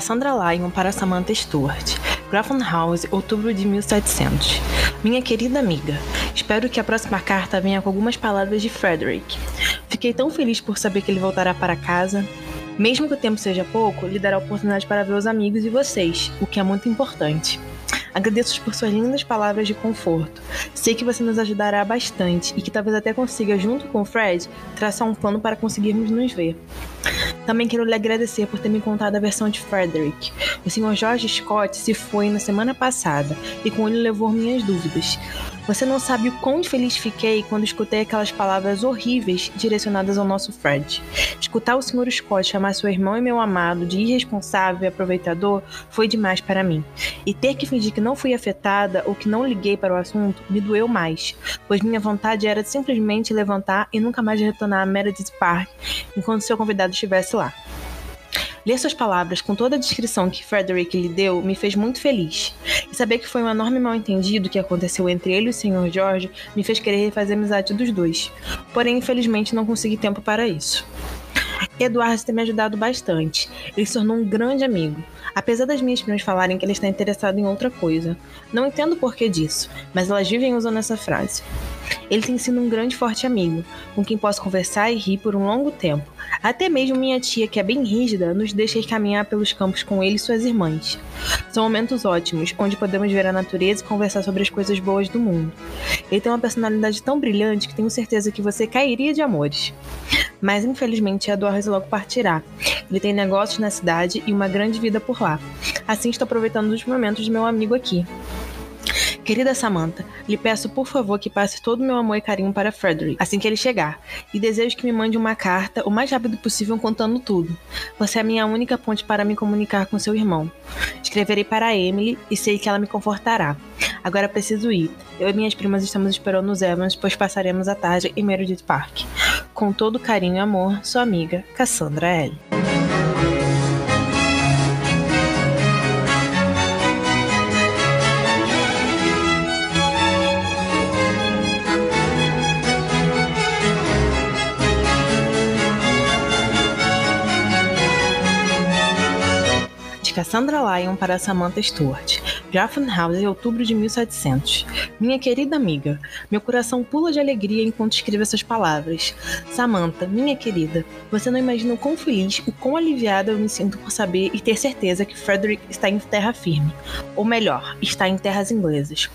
De Cassandra Lyon para Samantha Stewart. Grafton House, outubro de 1700. Minha querida amiga, espero que a próxima carta venha com algumas palavras de Frederick. Fiquei tão feliz por saber que ele voltará para casa. Mesmo que o tempo seja pouco, lhe dará oportunidade para ver os amigos e vocês, o que é muito importante. Agradeço por suas lindas palavras de conforto. Sei que você nos ajudará bastante e que talvez até consiga, junto com o Fred, traçar um plano para conseguirmos nos ver. Também quero lhe agradecer por ter me contado a versão de Frederick. O Sr. George Scott se foi na semana passada e com ele levou minhas dúvidas. Você não sabe o quão feliz fiquei quando escutei aquelas palavras horríveis direcionadas ao nosso Fred. Escutar o Sr. Scott chamar seu irmão e meu amado de irresponsável e aproveitador foi demais para mim. E ter que fingir que não fui afetada ou que não liguei para o assunto me doeu mais, pois minha vontade era simplesmente levantar e nunca mais retornar a Meredith Park enquanto seu convidado estivesse lá. Ler suas palavras com toda a descrição que Frederick lhe deu me fez muito feliz. Saber que foi um enorme mal-entendido que aconteceu entre ele e o Sr. George me fez querer refazer a amizade dos dois. Porém, infelizmente, não consegui tempo para isso. Eduardo tem me ajudado bastante. Ele se tornou um grande amigo. Apesar das minhas primas falarem que ele está interessado em outra coisa. Não entendo o porquê disso, mas elas vivem usando essa frase. Ele tem sido um grande forte amigo, com quem posso conversar e rir por um longo tempo. Até mesmo minha tia, que é bem rígida, nos deixa ir caminhar pelos campos com ele e suas irmãs. São momentos ótimos, onde podemos ver a natureza e conversar sobre as coisas boas do mundo. Ele tem uma personalidade tão brilhante que tenho certeza que você cairia de amores. Mas infelizmente Eduardo logo partirá. Ele tem negócios na cidade e uma grande vida por lá. Assim estou aproveitando os momentos de meu amigo aqui. Querida Samantha, lhe peço por favor que passe todo o meu amor e carinho para Frederick assim que ele chegar, e desejo que me mande uma carta o mais rápido possível contando tudo. Você é a minha única ponte para me comunicar com seu irmão. Escreverei para Emily e sei que ela me confortará. Agora preciso ir. Eu e minhas primas estamos esperando os Evans, pois passaremos a tarde em Meredith Park. Com todo carinho e amor, sua amiga, Cassandra L. Cassandra Lyon para Samantha House, em outubro de 1700. Minha querida amiga, meu coração pula de alegria enquanto escrevo essas palavras. Samantha, minha querida, você não imagina o quão feliz, o quão aliviada eu me sinto por saber e ter certeza que Frederick está em terra firme. Ou melhor, está em terras inglesas.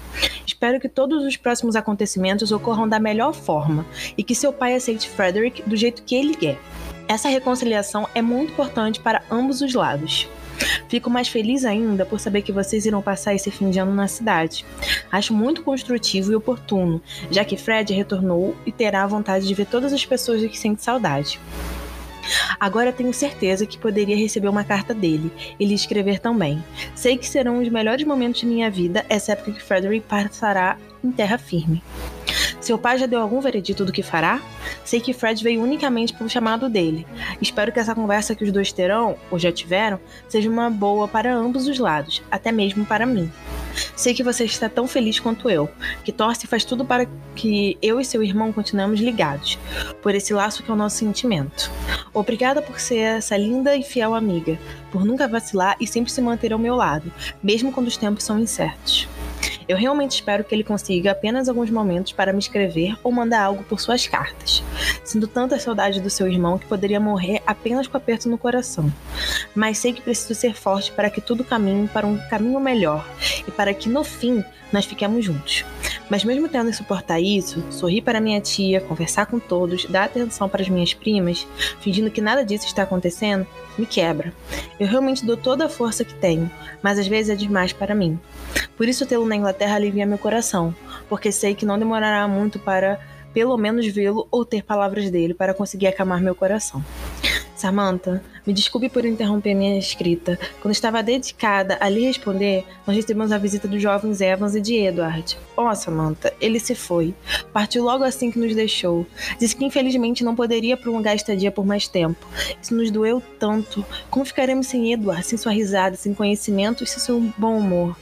Espero que todos os próximos acontecimentos ocorram da melhor forma e que seu pai aceite Frederick do jeito que ele quer. Essa reconciliação é muito importante para ambos os lados. Fico mais feliz ainda por saber que vocês irão passar esse fim de ano na cidade. Acho muito construtivo e oportuno, já que Fred retornou e terá a vontade de ver todas as pessoas de que sente saudade. Agora tenho certeza que poderia receber uma carta dele e lhe escrever também. Sei que serão os melhores momentos de minha vida, essa época que Frederick passará em terra firme. Seu pai já deu algum veredito do que fará? Sei que Fred veio unicamente pelo chamado dele. Espero que essa conversa que os dois terão, ou já tiveram, seja uma boa para ambos os lados, até mesmo para mim. Sei que você está tão feliz quanto eu, que torce e faz tudo para que eu e seu irmão continuemos ligados, por esse laço que é o nosso sentimento. Obrigada por ser essa linda e fiel amiga, por nunca vacilar e sempre se manter ao meu lado, mesmo quando os tempos são incertos. Eu realmente espero que ele consiga apenas alguns momentos para me escrever ou mandar algo por suas cartas. Sinto tanta saudade do seu irmão que poderia morrer apenas com aperto no coração. Mas sei que preciso ser forte para que tudo caminhe para um caminho melhor e para que no fim nós fiquemos juntos. Mas mesmo tendo que suportar isso, sorrir para minha tia, conversar com todos, dar atenção para as minhas primas, fingindo que nada disso está acontecendo, me quebra. Eu realmente dou toda a força que tenho, mas às vezes é demais para mim. Por isso tê-lo na Inglaterra alivia meu coração, porque sei que não demorará muito para pelo menos vê-lo ou ter palavras dele para conseguir acalmar meu coração. Samantha, me desculpe por interromper minha escrita. Quando estava dedicada a lhe responder, nós recebemos a visita dos jovens Evans e de Edward. Oh, Samantha, ele se foi. Partiu logo assim que nos deixou. Disse que infelizmente não poderia prolongar a estadia por mais tempo. Isso nos doeu tanto. Como ficaremos sem Edward, sem sua risada, sem conhecimento e sem seu bom humor?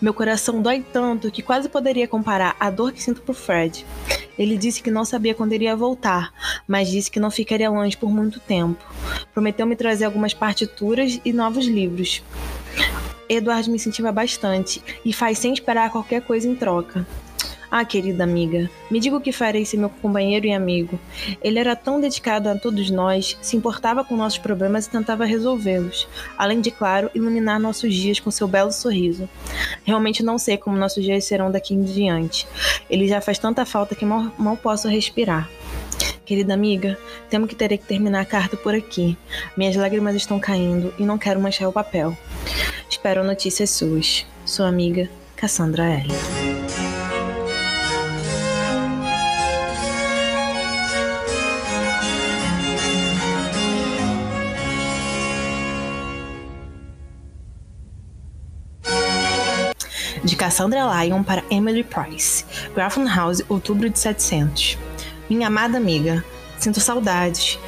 Meu coração dói tanto que quase poderia comparar a dor que sinto por Fred. Ele disse que não sabia quando iria voltar, mas disse que não ficaria longe por muito tempo. Prometeu me trazer algumas partituras e novos livros. Eduardo me incentiva bastante e faz sem esperar qualquer coisa em troca. Ah, querida amiga, me diga o que farei sem meu companheiro e amigo. Ele era tão dedicado a todos nós, se importava com nossos problemas e tentava resolvê-los, além de, claro, iluminar nossos dias com seu belo sorriso. Realmente não sei como nossos dias serão daqui em diante. Ele já faz tanta falta que mal, mal posso respirar. Querida amiga, temo que terei que terminar a carta por aqui. Minhas lágrimas estão caindo e não quero manchar o papel. Espero notícias suas. Sua amiga, Cassandra L. Cassandra Lyon para Emily Price, Grafton House, outubro de 700. Minha amada amiga, sinto saudades.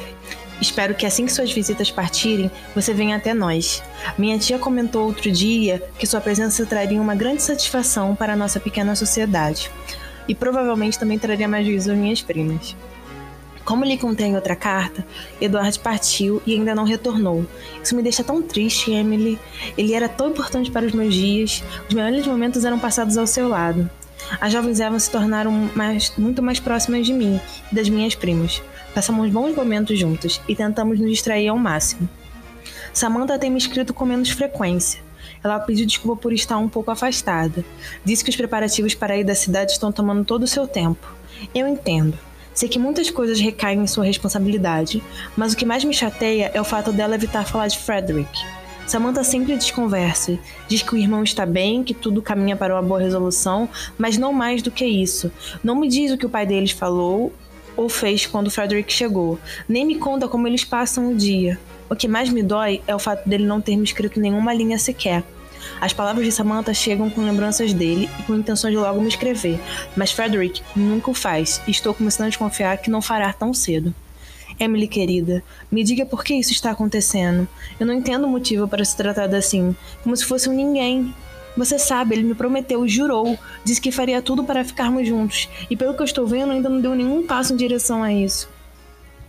Espero que assim que suas visitas partirem, você venha até nós. Minha tia comentou outro dia que sua presença traria uma grande satisfação para a nossa pequena sociedade. E provavelmente também traria mais juízo às minhas primas. Como lhe contei em outra carta, Eduardo partiu e ainda não retornou. Isso me deixa tão triste, Emily. Ele era tão importante para os meus dias. Os melhores momentos eram passados ao seu lado. As jovens Evans se tornaram mais, muito mais próximas de mim e das minhas primas. Passamos bons momentos juntas e tentamos nos distrair ao máximo. Samantha tem me escrito com menos frequência. Ela pediu desculpa por estar um pouco afastada. Disse que os preparativos para ir da cidade estão tomando todo o seu tempo. Eu entendo. Sei que muitas coisas recaem em sua responsabilidade, mas o que mais me chateia é o fato dela evitar falar de Frederick. Samantha sempre desconversa, diz que o irmão está bem, que tudo caminha para uma boa resolução, mas não mais do que isso. Não me diz o que o pai deles falou ou fez quando Frederick chegou, nem me conta como eles passam o dia. O que mais me dói é o fato dele não ter me escrito nenhuma linha sequer. As palavras de Samantha chegam com lembranças dele e com intenção de logo me escrever, mas Frederick nunca o faz e estou começando a desconfiar que não fará tão cedo. Emily querida, me diga por que isso está acontecendo. Eu não entendo o motivo para se tratar assim, como se fosse um ninguém. Você sabe, ele me prometeu, jurou, disse que faria tudo para ficarmos juntos, e pelo que eu estou vendo, ainda não deu nenhum passo em direção a isso.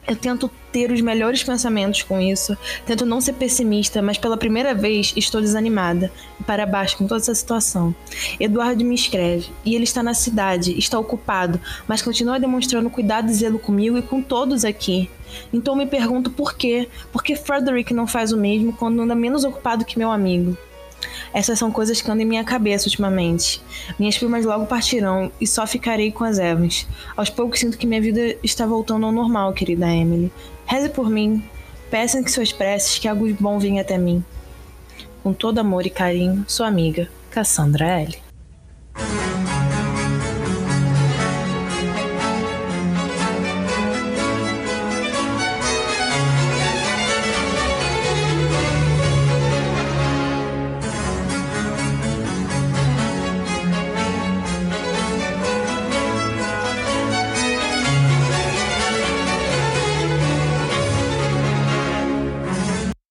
Eu tento ter os melhores pensamentos com isso, tento não ser pessimista, mas pela primeira vez estou desanimada e para baixo com toda essa situação. Eduardo me escreve e ele está na cidade, está ocupado, mas continua demonstrando cuidado e zelo comigo e com todos aqui. Então me pergunto por quê? Por que Frederick não faz o mesmo quando anda menos ocupado que meu amigo? Essas são coisas que andam em minha cabeça ultimamente. Minhas primas logo partirão e só ficarei com as Evans. Aos poucos sinto que minha vida está voltando ao normal, querida Emily. Reze por mim. Peçam que suas preces que algo bom venha até mim. Com todo amor e carinho, sua amiga, Cassandra L.